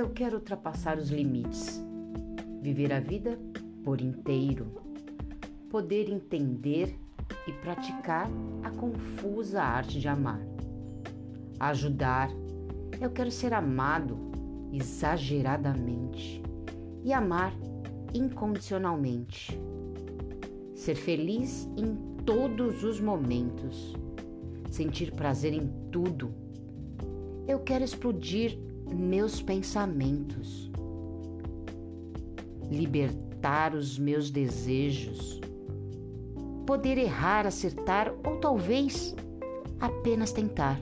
Eu quero ultrapassar os limites, viver a vida por inteiro, poder entender e praticar a confusa arte de amar. Ajudar, eu quero ser amado exageradamente e amar incondicionalmente. Ser feliz em todos os momentos, sentir prazer em tudo. Eu quero explodir meus pensamentos, libertar os meus desejos, poder errar, acertar ou talvez apenas tentar.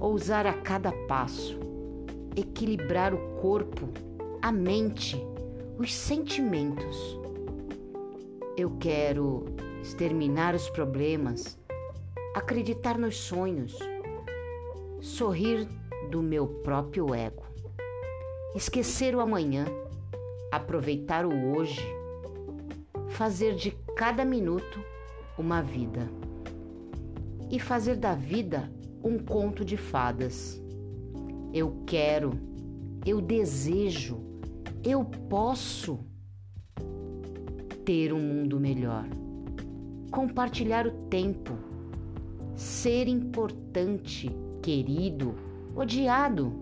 Ousar a cada passo, equilibrar o corpo, a mente, os sentimentos. Eu quero exterminar os problemas, acreditar nos sonhos, sorrir do meu próprio ego, esquecer o amanhã, aproveitar o hoje, fazer de cada minuto uma vida. E fazer da vida um conto de fadas. Eu quero, eu desejo, eu posso ter um mundo melhor, compartilhar o tempo, ser importante, querido, odiado,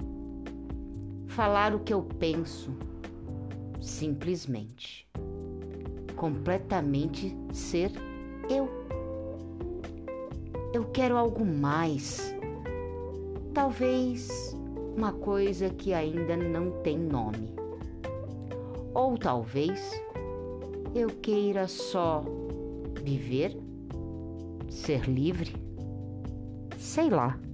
falar o que eu penso, simplesmente, completamente ser eu. Eu quero algo mais, talvez uma coisa que ainda não tem nome, ou talvez eu queira só viver, ser livre, sei lá.